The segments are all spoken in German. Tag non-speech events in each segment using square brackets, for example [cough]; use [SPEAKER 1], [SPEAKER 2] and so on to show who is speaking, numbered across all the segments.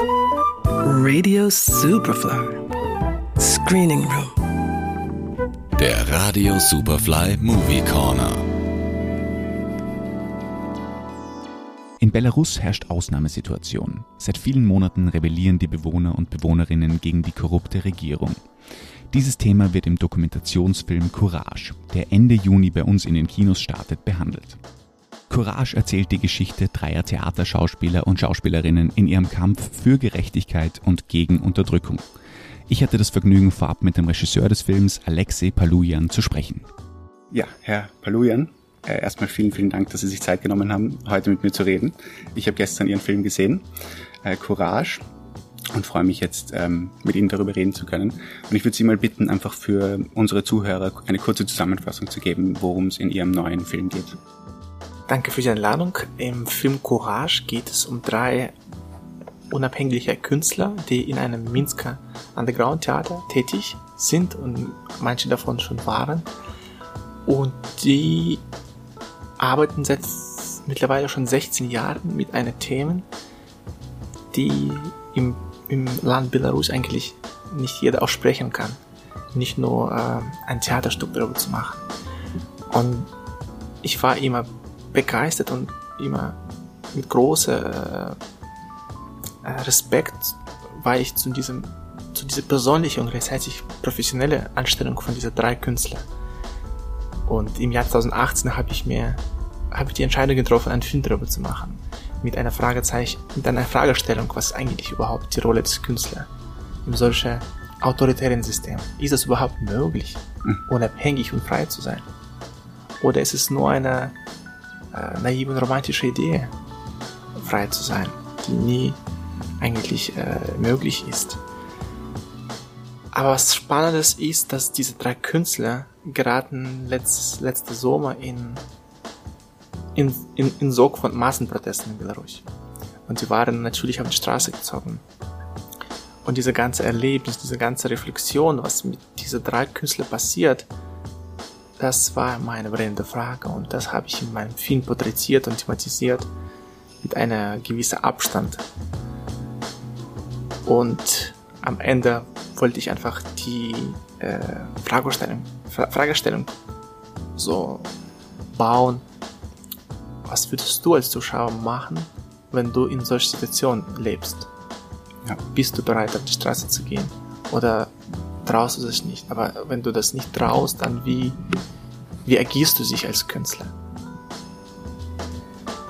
[SPEAKER 1] Radio Superfly. Screening Room.
[SPEAKER 2] Der Radio Superfly Movie Corner.
[SPEAKER 3] In Belarus herrscht Ausnahmesituation. Seit vielen Monaten rebellieren die Bewohner und Bewohnerinnen gegen die korrupte Regierung. Dieses Thema wird im Dokumentationsfilm Courage, der Ende Juni bei uns in den Kinos startet, behandelt. Courage erzählt die Geschichte dreier Theaterschauspieler und Schauspielerinnen in ihrem Kampf für Gerechtigkeit und gegen Unterdrückung. Ich hatte das Vergnügen, vorab mit dem Regisseur des Films, Alexei Palujan, zu sprechen.
[SPEAKER 4] Ja, Herr Palujan, äh, erstmal vielen, vielen Dank, dass Sie sich Zeit genommen haben, heute mit mir zu reden. Ich habe gestern Ihren Film gesehen, äh, Courage, und freue mich jetzt, ähm, mit Ihnen darüber reden zu können. Und ich würde Sie mal bitten, einfach für unsere Zuhörer eine kurze Zusammenfassung zu geben, worum es in Ihrem neuen Film geht.
[SPEAKER 5] Danke für die Einladung. Im Film Courage geht es um drei unabhängige Künstler, die in einem Minsker Underground Theater tätig sind und manche davon schon waren. Und die arbeiten seit mittlerweile schon 16 Jahren mit einer Themen, die im, im Land Belarus eigentlich nicht jeder aussprechen kann. Nicht nur äh, ein Theaterstück darüber zu machen. Und ich war immer begeistert und immer mit großer äh, Respekt war ich zu diesem zu dieser persönlichen und gleichzeitig professionelle Anstellung von dieser drei Künstler. Und im Jahr 2018 habe ich mir habe ich die Entscheidung getroffen, einen Film darüber zu machen. Mit einer Fragezeichen, mit einer Fragestellung, was ist eigentlich überhaupt die Rolle des Künstlers in solchen autoritären System? Ist es überhaupt möglich, hm. unabhängig und frei zu sein? Oder ist es nur eine äh, naive und romantische Idee, frei zu sein, die nie eigentlich äh, möglich ist? Aber was Spannendes ist, dass diese drei Künstler geraten letzt, letzte Sommer in, in, in, in Sog von Massenprotesten in Belarus. Und sie waren natürlich auf die Straße gezogen. Und diese ganze Erlebnis, diese ganze Reflexion, was mit diesen drei Künstlern passiert, das war meine brennende Frage und das habe ich in meinem Film porträtiert und thematisiert mit einer gewissen Abstand. Und am Ende wollte ich einfach die äh, Fragestellung, Fra Fragestellung so bauen. Was würdest du als Zuschauer machen, wenn du in solcher Situation lebst? Ja. Bist du bereit, auf die Straße zu gehen? Oder traust du das nicht? Aber wenn du das nicht traust, dann wie, wie agierst du dich als Künstler?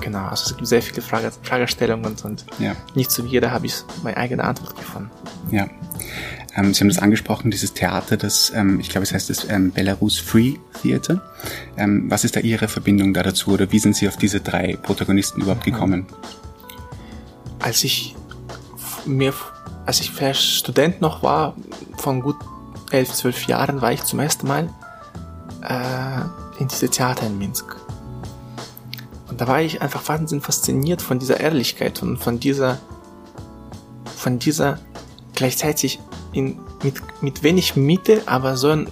[SPEAKER 5] Genau, also es gibt sehr viele Frage, Fragestellungen und ja. nicht zu jeder habe ich meine eigene Antwort gefunden.
[SPEAKER 4] Ja. Ähm, Sie haben das angesprochen, dieses Theater, das, ähm, ich glaube, es heißt das ähm, Belarus Free Theater. Ähm, was ist da Ihre Verbindung da dazu oder wie sind Sie auf diese drei Protagonisten überhaupt mhm. gekommen?
[SPEAKER 5] Als ich mir, als ich Student noch war, von gut elf, zwölf Jahren, war ich zum ersten Mal äh, in diese Theater in Minsk. Und da war ich einfach wahnsinnig fasziniert von dieser Ehrlichkeit und von dieser, von dieser gleichzeitig in, mit, mit wenig Mitte, aber so eine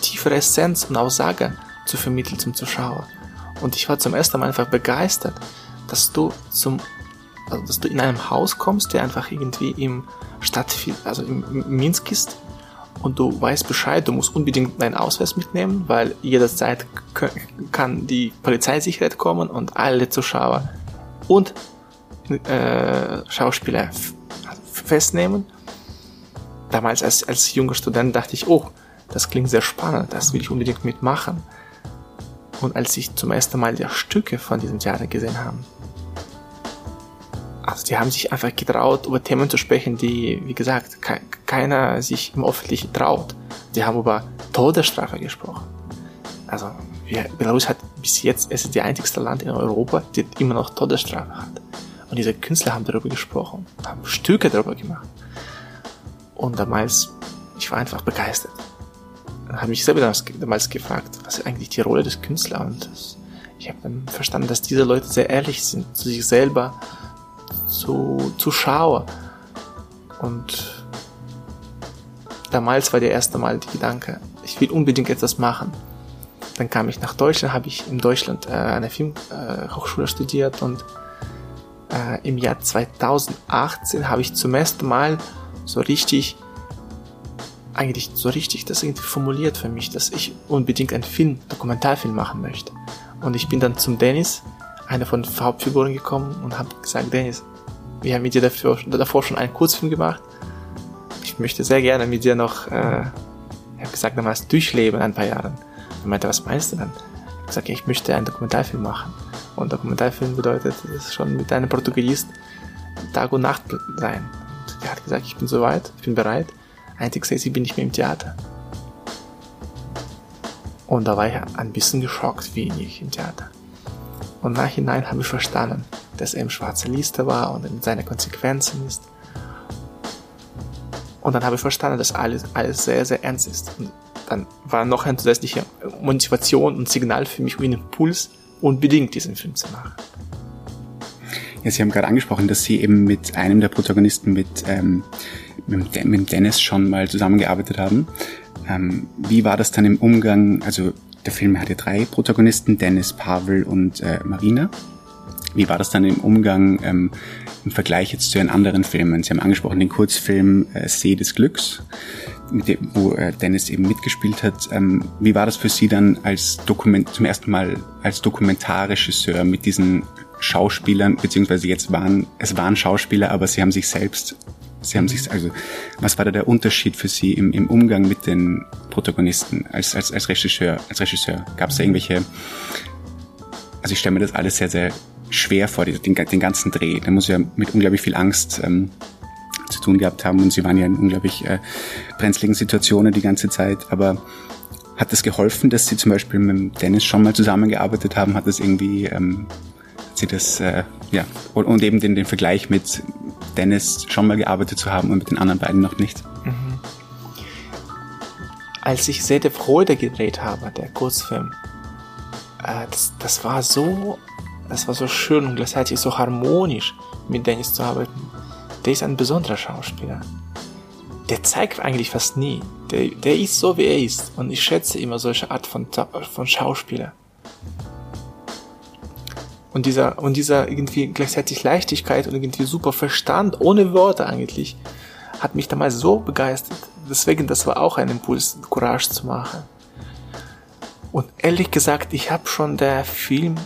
[SPEAKER 5] tiefere Essenz und Aussage zu vermitteln zum Zuschauer. Und ich war zum ersten Mal einfach begeistert, dass du zum, also dass du in einem Haus kommst, der einfach irgendwie im Stadt, also im Minsk ist und du weißt Bescheid, du musst unbedingt deinen Ausweis mitnehmen, weil jederzeit kann die Polizeisicherheit kommen und alle Zuschauer und äh, Schauspieler festnehmen damals als, als junger Student dachte ich, oh, das klingt sehr spannend, das will ich unbedingt mitmachen. Und als ich zum ersten Mal die Stücke von diesem Theater gesehen habe, also die haben sich einfach getraut, über Themen zu sprechen, die, wie gesagt, ke keiner sich im Öffentlichen traut. Die haben über Todesstrafe gesprochen. Also wir, Belarus hat bis jetzt, es ist die einzigste Land in Europa, die immer noch Todesstrafe hat. Und diese Künstler haben darüber gesprochen, haben Stücke darüber gemacht. Und damals, ich war einfach begeistert. Dann habe ich selber damals gefragt, was ist eigentlich die Rolle des Künstlers? Und ich habe dann verstanden, dass diese Leute sehr ehrlich sind zu sich selber, zu Zuschauer. Und damals war der erste Mal der Gedanke, ich will unbedingt etwas machen. Dann kam ich nach Deutschland, habe ich in Deutschland äh, eine Filmhochschule äh, studiert und äh, im Jahr 2018 habe ich zum ersten Mal so richtig, eigentlich so richtig das irgendwie formuliert für mich, dass ich unbedingt einen Film, Dokumentarfilm machen möchte. Und ich bin dann zum Dennis, einer von den Hauptfiguren gekommen und habe gesagt, Dennis, wir haben mit dir dafür, davor schon einen Kurzfilm gemacht. Ich möchte sehr gerne mit dir noch, äh, ich habe gesagt, damals durchleben ein paar Jahren. Er meinte, was meinst du dann? Ich habe gesagt, ja, ich möchte einen Dokumentarfilm machen. Und Dokumentarfilm bedeutet, das ist schon mit einem Protagonist Tag und Nacht sein. Und er hat gesagt, ich bin soweit, ich bin bereit. Einzig ich bin nicht mehr im Theater. Und da war ich ein bisschen geschockt, wie ich im Theater. Und nachhinein habe ich verstanden, dass er im schwarzen Liste war und in seine Konsequenzen ist. Und dann habe ich verstanden, dass alles, alles sehr, sehr ernst ist. Und dann war noch eine zusätzliche Motivation und Signal für mich, einen Impuls unbedingt diesen Film zu machen.
[SPEAKER 4] Ja, Sie haben gerade angesprochen, dass Sie eben mit einem der Protagonisten, mit, ähm, mit, Dennis schon mal zusammengearbeitet haben. Ähm, wie war das dann im Umgang? Also der Film hat ja drei Protagonisten, Dennis, Pavel und äh, Marina. Wie war das dann im Umgang ähm, im Vergleich jetzt zu Ihren anderen Filmen? Sie haben angesprochen den Kurzfilm äh, See des Glücks, dem, wo äh, Dennis eben mitgespielt hat. Ähm, wie war das für Sie dann als Dokument zum ersten Mal als Dokumentarregisseur mit diesen Schauspielern, beziehungsweise jetzt waren es waren Schauspieler, aber Sie haben sich selbst Sie haben sich, also, was war da der Unterschied für Sie im, im Umgang mit den Protagonisten als, als, als Regisseur, als Regisseur? Gab es da irgendwelche, also ich stelle mir das alles sehr, sehr schwer vor, den, den ganzen Dreh. Da muss ja mit unglaublich viel Angst ähm, zu tun gehabt haben und sie waren ja in unglaublich äh, brenzligen Situationen die ganze Zeit. Aber hat es geholfen, dass sie zum Beispiel mit Dennis schon mal zusammengearbeitet haben? Hat das irgendwie, ähm, hat sie das, äh, ja, und, und eben den, den Vergleich mit Dennis schon mal gearbeitet zu haben und mit den anderen beiden noch nicht? Mhm.
[SPEAKER 5] Als ich Sede Freude gedreht habe, der Kurzfilm, äh, das, das war so das war so schön und gleichzeitig so harmonisch, mit Dennis zu arbeiten. Der ist ein besonderer Schauspieler. Der zeigt eigentlich fast nie. Der, der ist so, wie er ist. Und ich schätze immer solche Art von, von Schauspieler. Und dieser, und dieser irgendwie gleichzeitig Leichtigkeit und irgendwie super Verstand, ohne Worte eigentlich, hat mich damals so begeistert. Deswegen, das war auch ein Impuls, Courage zu machen. Und ehrlich gesagt, ich habe schon der Film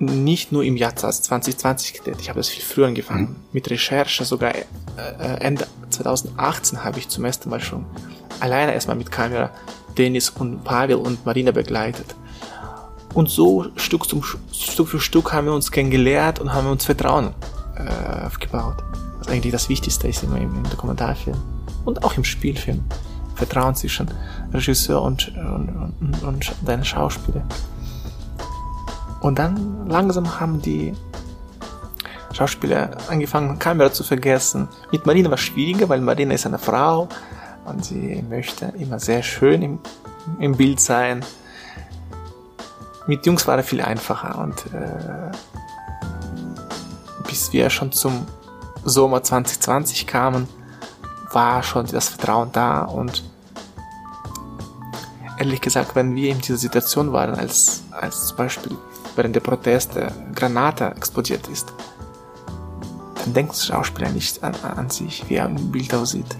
[SPEAKER 5] nicht nur im Jahr 2020 gedreht. Ich habe das viel früher angefangen. Mhm. Mit Recherche sogar äh, äh Ende 2018 habe ich zum ersten Mal schon alleine erstmal mit Kamera Dennis und Pavel und Marina begleitet. Und so Stück, zum, Stück für Stück haben wir uns kennengelernt und haben uns Vertrauen äh, aufgebaut. Was eigentlich das Wichtigste ist immer im, im Dokumentarfilm und auch im Spielfilm. Vertrauen zwischen Regisseur und, und, und, und deinen Schauspieler. Und dann langsam haben die Schauspieler angefangen, Kamera zu vergessen. Mit Marina war es schwieriger, weil Marina ist eine Frau und sie möchte immer sehr schön im, im Bild sein. Mit Jungs war es viel einfacher und äh, bis wir schon zum Sommer 2020 kamen, war schon das Vertrauen da und ehrlich gesagt, wenn wir in dieser Situation waren, als, als zum Beispiel während der Proteste Granate explodiert ist, dann denkt der Schauspieler nicht an, an sich, wie er im Bild aussieht.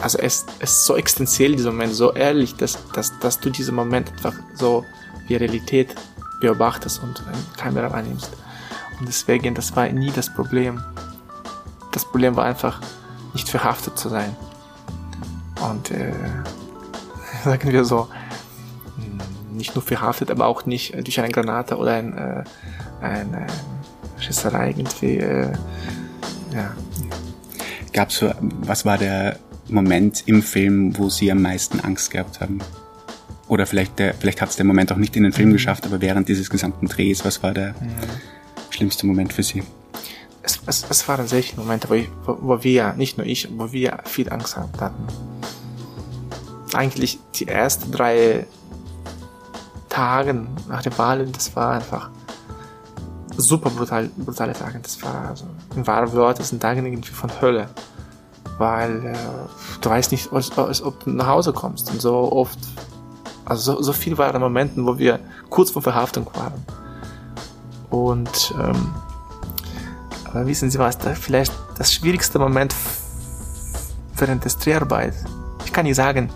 [SPEAKER 5] Also es, es ist so existenziell, dieser Moment, so ehrlich, dass, dass, dass du diesen Moment einfach so wie Realität beobachtest und eine Kamera annimmst. Und deswegen, das war nie das Problem. Das Problem war einfach, nicht verhaftet zu sein. Und äh, [laughs] sagen wir so, nicht nur verhaftet, aber auch nicht äh, durch eine Granate oder ein, äh, eine Schisserei irgendwie. Äh, ja.
[SPEAKER 4] Gab's so, was war der Moment im Film, wo Sie am meisten Angst gehabt haben? Oder vielleicht, der, vielleicht hat es der Moment auch nicht in den Film mhm. geschafft, aber während dieses gesamten Drehs, was war der mhm. schlimmste Moment für Sie?
[SPEAKER 5] Es, es, es waren viele Momente, wo, ich, wo, wo wir, nicht nur ich, wo wir viel Angst hatten. Eigentlich die ersten drei Tagen nach der Wahl, das war einfach super brutal, brutale Tage. Das war also, in wahren Worten, das sind Tage irgendwie von Hölle. Weil äh, du weißt nicht, als, als, ob du nach Hause kommst. Und so oft, also so, so viel waren Momenten, wo wir kurz vor Verhaftung waren. Und ähm, aber wissen Sie was, da vielleicht das schwierigste Moment während des Dreharbeit. Ich kann nicht sagen,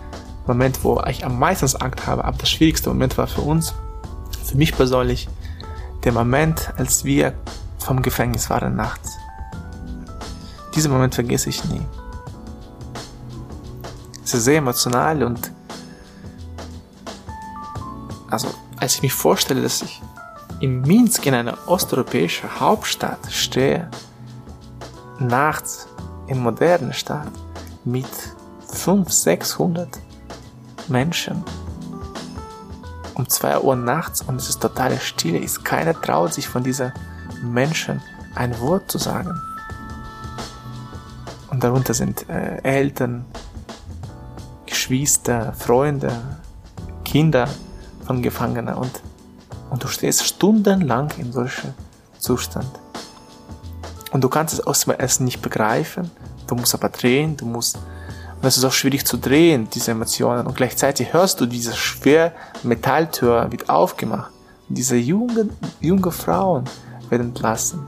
[SPEAKER 5] Moment, wo ich am meisten Angst habe, aber das schwierigste Moment war für uns, für mich persönlich, der Moment, als wir vom Gefängnis waren nachts. Diesen Moment vergesse ich nie. Es ist sehr emotional und also als ich mich vorstelle, dass ich in Minsk in einer osteuropäischen Hauptstadt stehe, nachts in moderner Stadt mit 500, 600 Menschen um 2 Uhr nachts und es ist totale Stille ist. Keiner traut sich von diesen Menschen ein Wort zu sagen. Und darunter sind äh, Eltern, Geschwister, Freunde, Kinder von Gefangenen und, und du stehst stundenlang in solchem Zustand. Und du kannst es erstmal erst nicht begreifen, du musst aber drehen, du musst und es ist auch schwierig zu drehen, diese Emotionen. Und gleichzeitig hörst du, diese schwer Metalltür wird aufgemacht. Und diese jungen, junge Frauen werden entlassen.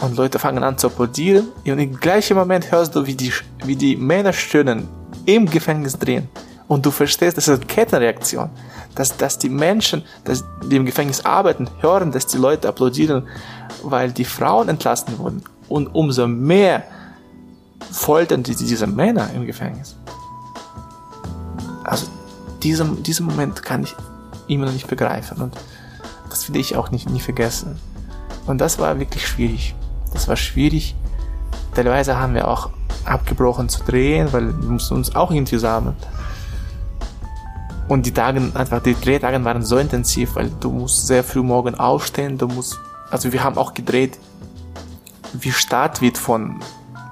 [SPEAKER 5] Und Leute fangen an zu applaudieren. Und im gleichen Moment hörst du, wie die, wie die Männer stöhnen im Gefängnis drehen. Und du verstehst, das ist eine Kettenreaktion. Dass, dass die Menschen, dass die im Gefängnis arbeiten, hören, dass die Leute applaudieren, weil die Frauen entlassen wurden. Und umso mehr foltern die, diese Männer im Gefängnis. Also diesen, diesen Moment kann ich immer noch nicht begreifen und das will ich auch nicht nie vergessen. Und das war wirklich schwierig. Das war schwierig. Teilweise haben wir auch abgebrochen zu drehen, weil wir mussten uns auch irgendwie sammeln. Und die Tage, einfach die Drehtage waren so intensiv, weil du musst sehr früh morgen aufstehen, du musst, also wir haben auch gedreht, wie Stadt wird von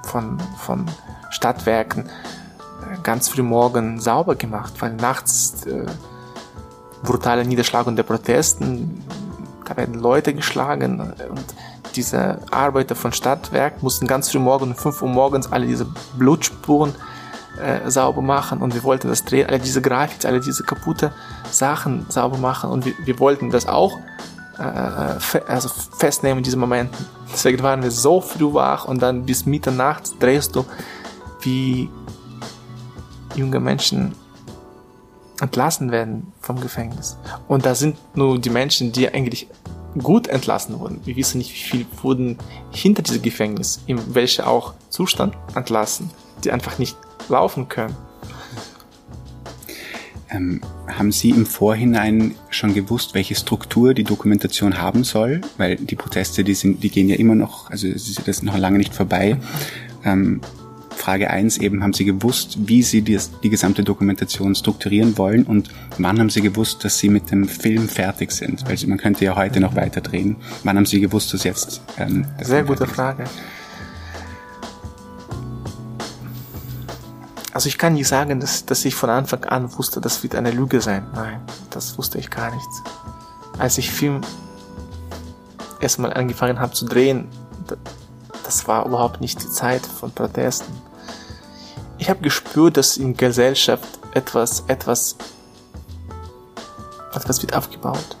[SPEAKER 5] von, von Stadtwerken äh, ganz früh morgen sauber gemacht, weil nachts äh, brutale Niederschlagung der Protesten, da werden Leute geschlagen und diese Arbeiter von Stadtwerk mussten ganz früh morgen um 5 Uhr morgens alle diese Blutspuren äh, sauber machen und wir wollten das drehen, alle diese Grafik, alle diese kaputte Sachen sauber machen und wir, wir wollten das auch äh, fe also festnehmen in diesen Momenten. Deswegen waren wir so früh wach und dann bis Mitternacht drehst du, wie junge Menschen entlassen werden vom Gefängnis. Und da sind nur die Menschen, die eigentlich gut entlassen wurden. Wir wissen nicht, wie viel wurden hinter diesem Gefängnis, in welcher auch Zustand entlassen, die einfach nicht laufen können.
[SPEAKER 4] Ähm, haben Sie im Vorhinein schon gewusst, welche Struktur die Dokumentation haben soll? Weil die Proteste, die, sind, die gehen ja immer noch, also es ist das noch lange nicht vorbei. Ähm, Frage eins eben, haben Sie gewusst, wie Sie die, die gesamte Dokumentation strukturieren wollen und wann haben Sie gewusst, dass Sie mit dem Film fertig sind? Weil man könnte ja heute noch weiter drehen. Wann haben Sie gewusst, dass jetzt...
[SPEAKER 5] Ähm, das Sehr gute Frage. Ist? Also ich kann nicht sagen, dass, dass ich von Anfang an wusste, das wird eine Lüge sein. Nein, das wusste ich gar nicht. Als ich Film erstmal angefangen habe zu drehen, das war überhaupt nicht die Zeit von Protesten. Ich habe gespürt, dass in Gesellschaft etwas, etwas, etwas wird aufgebaut.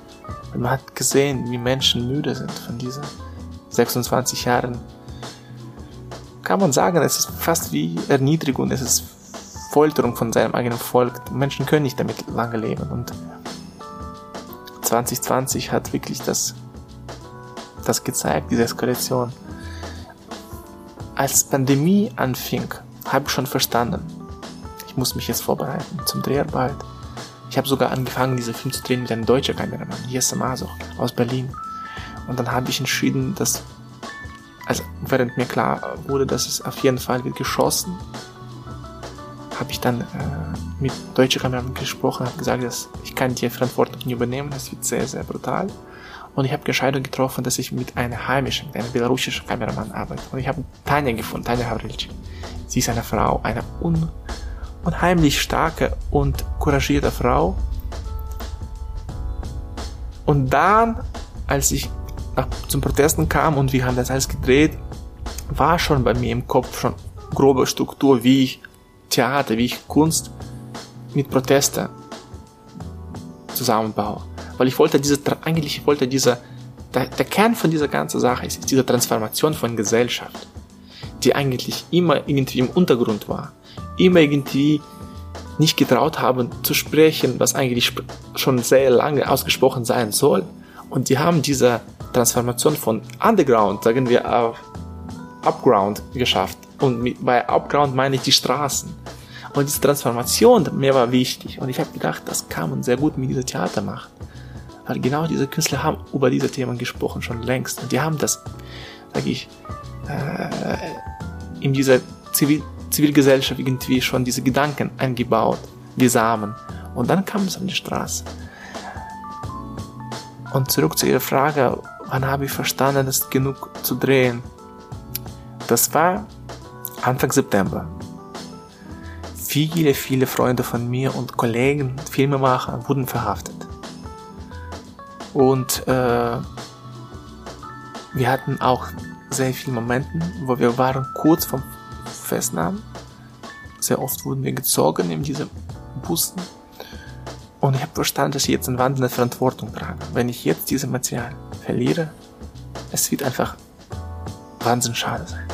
[SPEAKER 5] Und man hat gesehen, wie Menschen müde sind von diesen 26 Jahren. Kann man sagen, es ist fast wie Erniedrigung, es ist Folterung von seinem eigenen Volk. Menschen können nicht damit lange leben. Und 2020 hat wirklich das, das gezeigt, diese Eskalation. Als Pandemie anfing, habe ich schon verstanden, ich muss mich jetzt vorbereiten zum Dreharbeit. Ich habe sogar angefangen, diesen Film zu drehen mit einem deutschen Kameramann, Jesse Masoch aus Berlin. Und dann habe ich entschieden, dass, also während mir klar wurde, dass es auf jeden Fall wird geschossen, habe ich dann äh, mit deutschen Kameramann gesprochen, habe gesagt, dass ich kann die Verantwortung nicht übernehmen, das wird sehr, sehr brutal. Und ich habe Entscheidung getroffen, dass ich mit einer heimischen, mit einem belarussischen Kameramann arbeite. Und ich habe Tanja gefunden, Tanja Havrilci. Sie ist eine Frau, eine un unheimlich starke und couragierte Frau. Und dann, als ich nach, zum Protesten kam und wir haben das alles gedreht, war schon bei mir im Kopf schon grobe Struktur, wie ich Theater, wie ich Kunst mit Protesten zusammenbaue. Weil ich wollte diese, eigentlich wollte diese der, der Kern von dieser ganzen Sache ist, ist diese Transformation von Gesellschaft, die eigentlich immer irgendwie im Untergrund war, immer irgendwie nicht getraut haben zu sprechen, was eigentlich schon sehr lange ausgesprochen sein soll. Und die haben diese Transformation von Underground, sagen wir, auf Upground geschafft. Und bei Upground meine ich die Straßen. Und diese Transformation mir war wichtig. Und ich habe gedacht, das kann man sehr gut mit dieser Theater machen. Weil genau diese Künstler haben über diese Themen gesprochen, schon längst. Und die haben das, sage ich, äh, in dieser Zivil Zivilgesellschaft irgendwie schon diese Gedanken eingebaut, wie Samen. Und dann kam es an die Straße. Und zurück zu Ihrer Frage, wann habe ich verstanden, es genug zu drehen? Das war Anfang September. Viele, viele Freunde von mir und Kollegen, Filmemacher wurden verhaftet. Und äh, wir hatten auch sehr viele Momente, wo wir waren kurz vom Festnahmen. Sehr oft wurden wir gezogen in diese Bussen. Und ich habe verstanden, dass ich jetzt eine wahnsinnige Verantwortung trage. Wenn ich jetzt dieses Material verliere, es wird einfach wahnsinnig schade sein.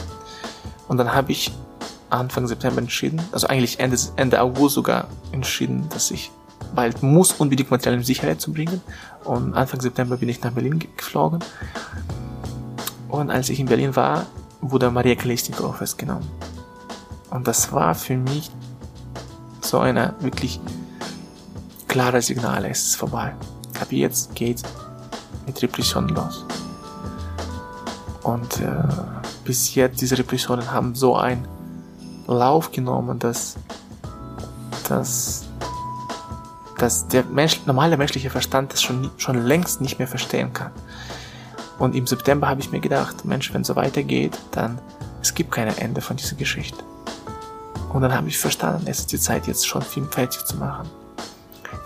[SPEAKER 5] Und dann habe ich Anfang September entschieden, also eigentlich Ende, Ende August sogar entschieden, dass ich bald muss unbedingt Material in Sicherheit zu bringen. Und Anfang September bin ich nach Berlin geflogen. Und als ich in Berlin war, wurde Maria Kalesnikova festgenommen. Und das war für mich so eine wirklich klare Signal, es ist vorbei. Ab jetzt geht mit Repression los. Und äh, bis jetzt diese Repressionen haben so einen Lauf genommen, dass, dass, dass der Mensch, normale menschliche Verstand das schon, schon längst nicht mehr verstehen kann. Und im September habe ich mir gedacht, Mensch, wenn es so weitergeht, dann es gibt kein Ende von dieser Geschichte. Und dann habe ich verstanden, es ist die Zeit, jetzt schon Film fertig zu machen.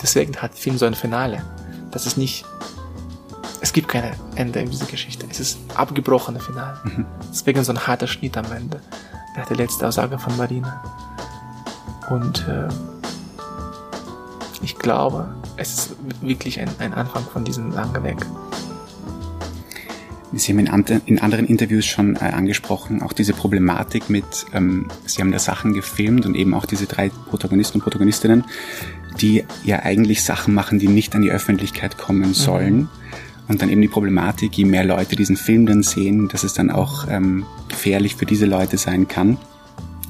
[SPEAKER 5] Deswegen hat Film so ein Finale. Das ist nicht es gibt kein Ende in dieser Geschichte. Es ist abgebrochene Finale. Mhm. Deswegen so ein harter Schnitt am Ende. Nach der letzten Aussage von Marina. Und äh, ich glaube, es ist wirklich ein, ein Anfang von diesem langen Weg.
[SPEAKER 4] Sie haben in, in anderen Interviews schon äh, angesprochen, auch diese Problematik mit, ähm, Sie haben da Sachen gefilmt und eben auch diese drei Protagonisten und Protagonistinnen, die ja eigentlich Sachen machen, die nicht an die Öffentlichkeit kommen sollen. Mhm. Und dann eben die Problematik, je mehr Leute diesen Film dann sehen, dass es dann auch ähm, gefährlich für diese Leute sein kann.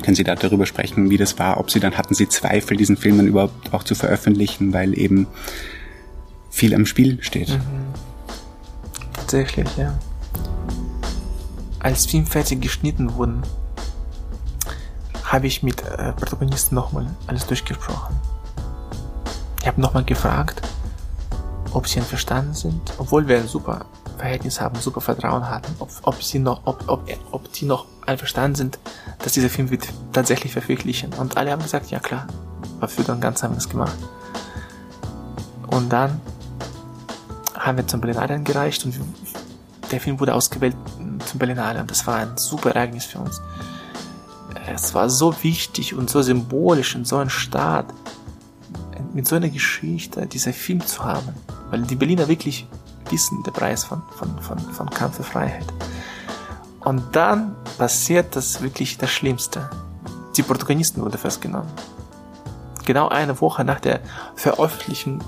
[SPEAKER 4] Können Sie da darüber sprechen, wie das war? Ob Sie dann hatten Sie Zweifel, diesen Film dann überhaupt auch zu veröffentlichen, weil eben viel am Spiel steht? Mhm.
[SPEAKER 5] Tatsächlich, ja. Als Film fertig geschnitten wurden, habe ich mit äh, Protagonisten nochmal alles durchgesprochen. Ich habe nochmal gefragt, ob sie einverstanden sind, obwohl wir ein super Verhältnis haben, super Vertrauen hatten, ob, ob sie noch, ob, ob, ob die noch einverstanden sind, dass dieser Film wird tatsächlich verwirklichen. Und alle haben gesagt, ja klar, dafür dann ganz haben wir gemacht. Und dann haben wir zum Berlinale eingereicht und der Film wurde ausgewählt zum Berlinale das war ein super Ereignis für uns. Es war so wichtig und so symbolisch und so ein Start mit so einer Geschichte dieser Film zu haben. Weil die Berliner wirklich wissen der Preis von, von, von, von Kampf für Freiheit. Und dann passiert das wirklich das Schlimmste. Die Protagonisten wurden festgenommen. Genau eine Woche nach der Veröffentlichung,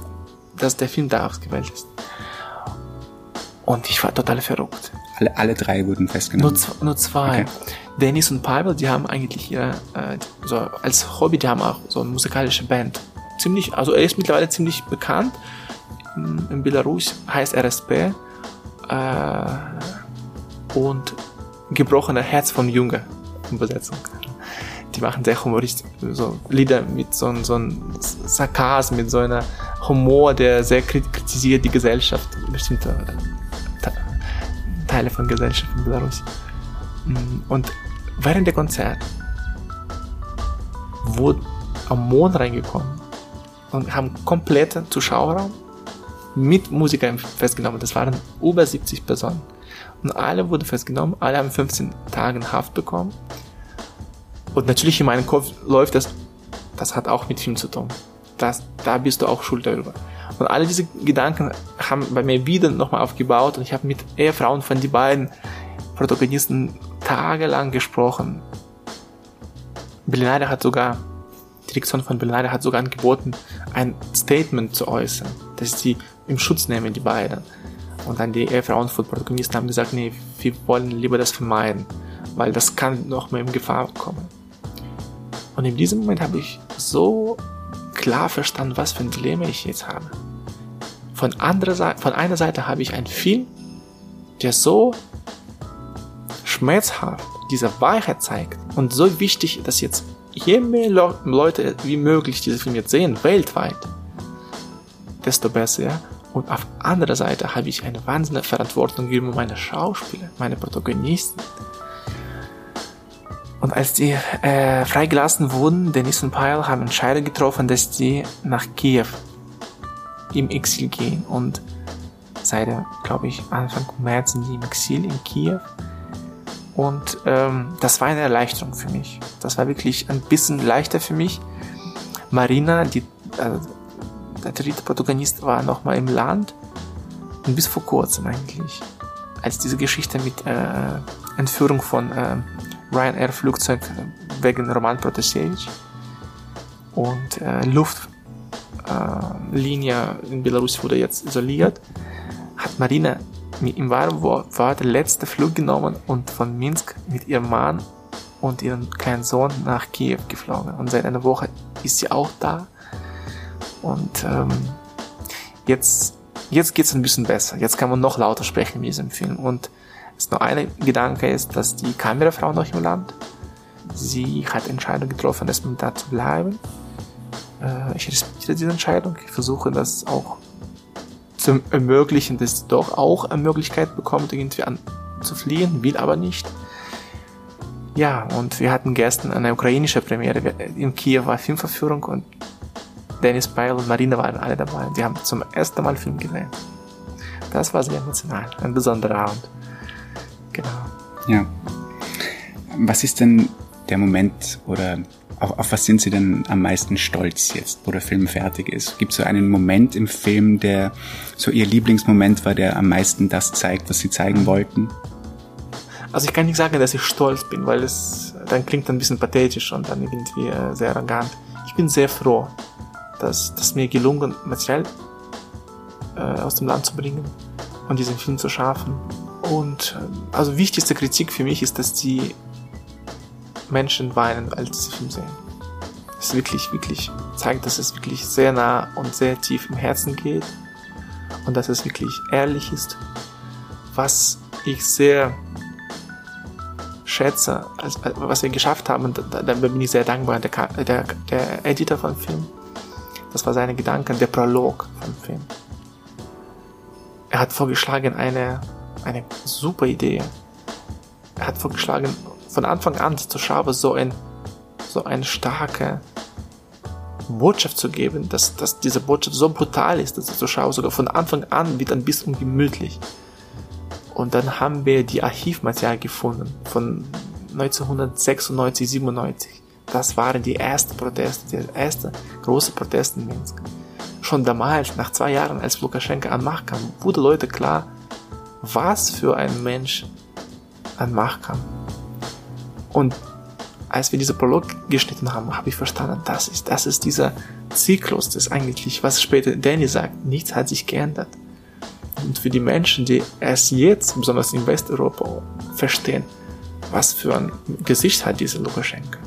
[SPEAKER 5] dass der Film da ausgewählt ist. Und ich war total verrückt.
[SPEAKER 4] Alle, alle drei wurden festgenommen?
[SPEAKER 5] Nur, nur zwei. Okay. Dennis und Pavel, die haben eigentlich ihre, äh, so als Hobby, die haben auch so eine musikalische Band. Ziemlich, also er ist mittlerweile ziemlich bekannt in Belarus heißt RSP äh, und gebrochener Herz von Junge Übersetzung. Die machen sehr humoristisch, so Lieder mit so, so einem Sarkasm, mit so einer Humor, der sehr kritisiert die Gesellschaft, bestimmte Teile von Gesellschaft in Belarus. Mm, und während der Konzert wurde am Mond reingekommen und haben kompletten Zuschauerraum mit Musikern festgenommen. Das waren über 70 Personen. Und alle wurden festgenommen, alle haben 15 Tage Haft bekommen. Und natürlich in meinem Kopf läuft das, das hat auch mit Film zu tun. Das, da bist du auch schuld darüber. Und alle diese Gedanken haben bei mir wieder nochmal aufgebaut und ich habe mit Ehefrauen von den beiden Protagonisten tagelang gesprochen. Berlinale hat sogar, die Direktion von Berlinale hat sogar angeboten, ein Statement zu äußern, dass sie im Schutz nehmen, die beiden. Und dann die Ehefrauen von Protagonisten haben gesagt, nee, wir wollen lieber das vermeiden, weil das kann noch mehr in Gefahr kommen. Und in diesem Moment habe ich so klar verstanden, was für ein Dilemma ich jetzt habe. Von, anderer Seite, von einer Seite habe ich einen Film, der so schmerzhaft diese Wahrheit zeigt und so wichtig, dass jetzt je mehr Leute wie möglich diesen Film jetzt sehen, weltweit, desto besser. Ja? Und auf anderer Seite habe ich eine wahnsinnige Verantwortung gegenüber meine Schauspieler, meine Protagonisten. Und als die äh, freigelassen wurden, Denis und Pyle haben Entscheidung getroffen, dass sie nach Kiew im Exil gehen. Und seit, glaube ich, Anfang März sind die im Exil in Kiew. Und ähm, das war eine Erleichterung für mich. Das war wirklich ein bisschen leichter für mich. Marina, die, äh, der dritte Protagonist, war nochmal im Land. Und bis vor kurzem eigentlich. Als diese Geschichte mit äh, Entführung von äh, Ryanair Flugzeug wegen Roman Protasevich und äh, Luftlinie äh, in Belarus wurde jetzt isoliert, hat Marina im wahren war der letzte Flug genommen und von Minsk mit ihrem Mann und ihrem kleinen Sohn nach Kiew geflogen. Und seit einer Woche ist sie auch da. Und ähm, jetzt, jetzt geht's ein bisschen besser. Jetzt kann man noch lauter sprechen in diesem Film. Und es nur ein Gedanke ist, dass die Kamerafrau noch im Land, sie hat Entscheidung getroffen, dass man da zu bleiben. Äh, ich respektiere diese Entscheidung. Ich versuche das auch zu ermöglichen, dass sie doch auch eine Möglichkeit bekommt, irgendwie an, zu fliehen, will aber nicht. Ja, und wir hatten gestern eine ukrainische Premiere. In Kiew war Filmverführung und Dennis Beil und Marina waren alle dabei. Die haben zum ersten Mal Film gesehen. Das war sehr emotional, ein besonderer Abend. Genau.
[SPEAKER 4] Ja. Was ist denn der Moment oder auf, auf was sind Sie denn am meisten stolz jetzt, wo der Film fertig ist? Gibt es so einen Moment im Film, der so Ihr Lieblingsmoment war, der am meisten das zeigt, was Sie zeigen wollten?
[SPEAKER 5] Also ich kann nicht sagen, dass ich stolz bin, weil es dann klingt ein bisschen pathetisch und dann irgendwie äh, sehr arrogant. Ich bin sehr froh, dass, dass mir gelungen, Material äh, aus dem Land zu bringen und diesen Film zu schaffen. Und äh, also wichtigste Kritik für mich ist, dass die Menschen weinen, als sie Film sehen. Es wirklich, wirklich zeigt, dass es wirklich sehr nah und sehr tief im Herzen geht und dass es wirklich ehrlich ist, was ich sehr schätze, was wir geschafft haben, da, da bin ich sehr dankbar. Der, der, der Editor vom Film, das war seine Gedanken, der Prolog vom Film. Er hat vorgeschlagen eine, eine super Idee. Er hat vorgeschlagen, von Anfang an zu schaffen, so ein, so eine starke Botschaft zu geben, dass, dass diese Botschaft so brutal ist, dass der Zuschauer sogar von Anfang an wird ein bisschen gemütlich. Und dann haben wir die Archivmaterial gefunden von 1996, 97. Das waren die ersten Proteste, die erste große Proteste in Minsk. Schon damals, nach zwei Jahren, als Lukaschenka an Macht kam, wurde Leute klar, was für ein Mensch an Macht kam. Und als wir diese Prolog geschnitten haben, habe ich verstanden, das ist, das ist dieser Zyklus, das eigentlich, was später Danny sagt, nichts hat sich geändert. Und für die Menschen, die erst jetzt, besonders in Westeuropa, verstehen, was für ein Gesicht hat dieser Lukaschenka,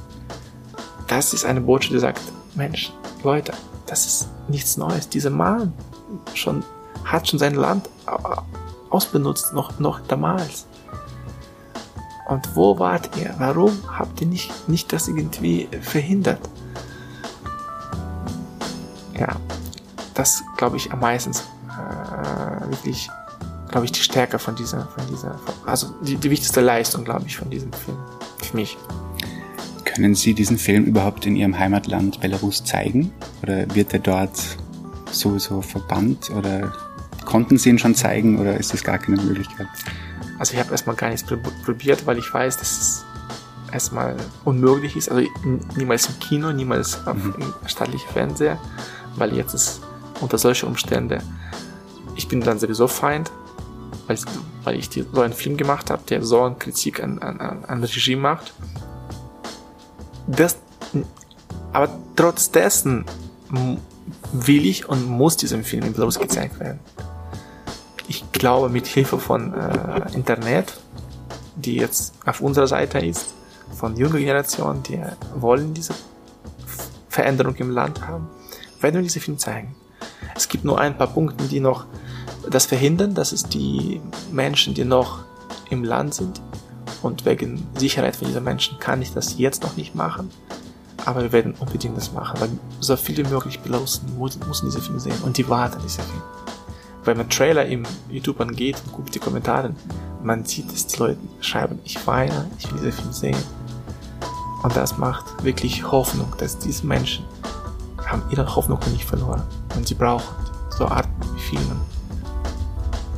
[SPEAKER 5] das ist eine Botschaft, die sagt, Mensch, Leute, das ist nichts Neues. Dieser Mann schon, hat schon sein Land ausbenutzt, noch, noch damals. Und wo wart ihr? Warum habt ihr nicht, nicht das irgendwie verhindert? Ja, das glaube ich am meisten äh, wirklich, glaube ich, die Stärke von dieser, von dieser, also die, die wichtigste Leistung, glaube ich, von diesem Film. Für mich.
[SPEAKER 4] Können Sie diesen Film überhaupt in Ihrem Heimatland Belarus zeigen? Oder wird er dort sowieso verbannt? Oder konnten Sie ihn schon zeigen oder ist das gar keine Möglichkeit?
[SPEAKER 5] Also ich habe erstmal gar nichts probiert, weil ich weiß, dass es erstmal unmöglich ist. Also niemals im Kino, niemals auf mhm. im staatlichen Fernseher, weil jetzt ist unter solchen Umständen. Ich bin dann sowieso Feind, weil, weil ich die, so einen Film gemacht habe, der so eine Kritik an, an, an Regime macht. Das, aber trotz dessen will ich und muss diesem Film in Belarus gezeigt werden. Ich glaube, mit Hilfe von äh, Internet, die jetzt auf unserer Seite ist, von junger Generation, die wollen diese Veränderung im Land haben, werden wir diese Film zeigen. Es gibt nur ein paar Punkte, die noch das verhindern, dass es die Menschen, die noch im Land sind und wegen Sicherheit für diese Menschen kann ich das jetzt noch nicht machen. Aber wir werden unbedingt das machen, weil so viele wie möglich Belarusen müssen diese Filme sehen und die warten diese Filme. Wenn man Trailer im YouTube angeht und guckt die Kommentare, man sieht, dass die Leute schreiben, ich weine, ich will diesen Film sehen. Und das macht wirklich Hoffnung, dass diese Menschen haben ihre Hoffnung nicht verloren. Und sie brauchen so Arten wie Filmen.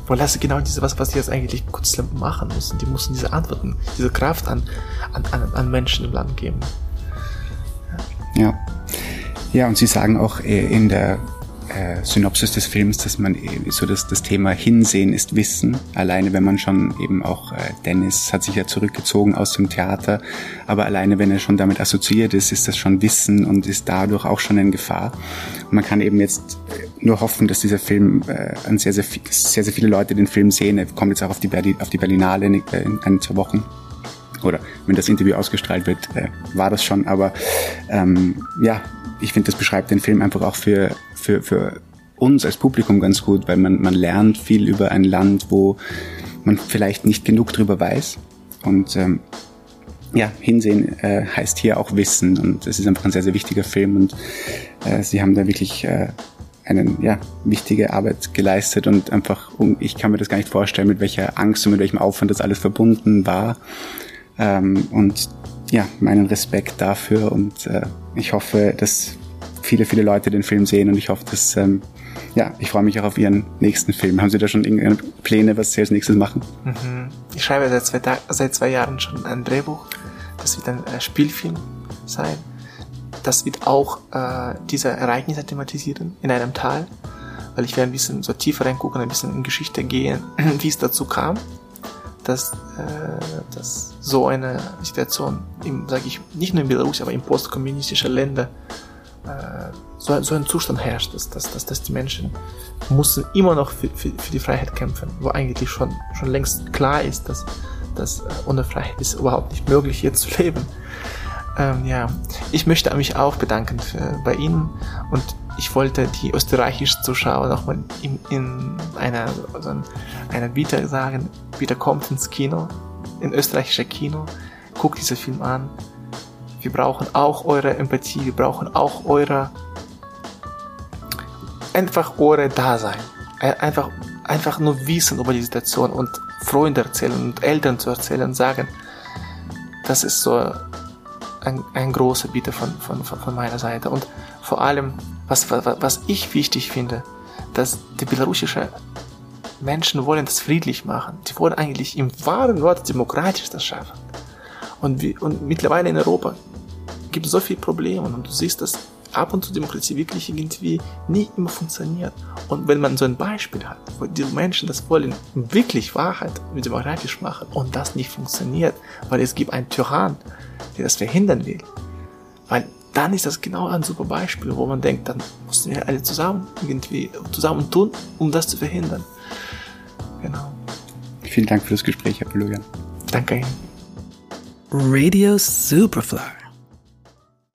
[SPEAKER 5] Weil das ist genau diese, was, was die jetzt eigentlich kurz machen müssen. Die müssen diese Antworten, diese Kraft an, an, an, an Menschen im Land geben.
[SPEAKER 4] Ja. Ja, und Sie sagen auch äh, in der äh, Synopsis des Films, dass man so das, das Thema Hinsehen ist Wissen. Alleine wenn man schon eben auch, äh, Dennis hat sich ja zurückgezogen aus dem Theater, aber alleine wenn er schon damit assoziiert ist, ist das schon Wissen und ist dadurch auch schon in Gefahr. Und man kann eben jetzt nur hoffen, dass dieser Film äh, an sehr, sehr, sehr, sehr viele Leute den Film sehen. Er kommt jetzt auch auf die, Berli auf die Berlinale in, in ein, zwei Wochen oder wenn das Interview ausgestrahlt wird, äh, war das schon. Aber ähm, ja, ich finde, das beschreibt den Film einfach auch für, für, für uns als Publikum ganz gut, weil man, man lernt viel über ein Land, wo man vielleicht nicht genug drüber weiß. Und ähm, ja, hinsehen äh, heißt hier auch Wissen und es ist einfach ein sehr, sehr wichtiger Film und äh, sie haben da wirklich äh, eine ja, wichtige Arbeit geleistet und einfach, ich kann mir das gar nicht vorstellen, mit welcher Angst und mit welchem Aufwand das alles verbunden war. Ähm, und ja, meinen Respekt dafür und äh, ich hoffe, dass viele, viele Leute den Film sehen und ich hoffe, dass, ähm, ja, ich freue mich auch auf Ihren nächsten Film. Haben Sie da schon irgendeine Pläne, was Sie als nächstes machen?
[SPEAKER 5] Mhm. Ich schreibe seit zwei, seit zwei Jahren schon ein Drehbuch. Das wird ein äh, Spielfilm sein. Das wird auch äh, diese Ereignisse thematisieren in einem Teil, weil ich werde ein bisschen so tiefer reingucken, ein bisschen in Geschichte gehen, [clears throat] wie es dazu kam dass, äh, dass so eine Situation, sage ich, nicht nur in Belarus, aber in postkommunistischen Ländern äh, so, so ein Zustand herrscht, dass, dass, dass, dass die Menschen müssen immer noch für, für, für die Freiheit kämpfen, wo eigentlich schon, schon längst klar ist, dass, dass äh, ohne Freiheit ist überhaupt nicht möglich, hier zu leben. Ähm, ja, ich möchte mich auch bedanken für, bei Ihnen und ich wollte die österreichischen Zuschauer nochmal in, in einer, also einer Bitte sagen, bitte kommt ins Kino, in österreichische Kino, guckt diesen Film an. Wir brauchen auch eure Empathie, wir brauchen auch eure, einfach eure Dasein. Einfach, einfach nur Wissen über die Situation und Freunde erzählen und Eltern zu erzählen und sagen, das ist so ein, ein großer Bitte von, von, von meiner Seite. Und vor allem, was, was, ich wichtig finde, dass die belarussische Menschen wollen das friedlich machen. Die wollen eigentlich im wahren Wort demokratisch das schaffen. Und, wie, und mittlerweile in Europa gibt so viele Probleme und du siehst, dass ab und zu Demokratie wirklich irgendwie nicht immer funktioniert. Und wenn man so ein Beispiel hat, wo die Menschen das wollen, wirklich Wahrheit demokratisch machen und das nicht funktioniert, weil es gibt einen Tyrann, der das verhindern will, weil dann ist das genau ein super Beispiel, wo man denkt, dann müssen wir alle zusammen irgendwie zusammen tun, um das zu verhindern. Genau.
[SPEAKER 4] Vielen Dank für das Gespräch, Herr Polugan.
[SPEAKER 5] Danke Ihnen.
[SPEAKER 1] Radio Superfly.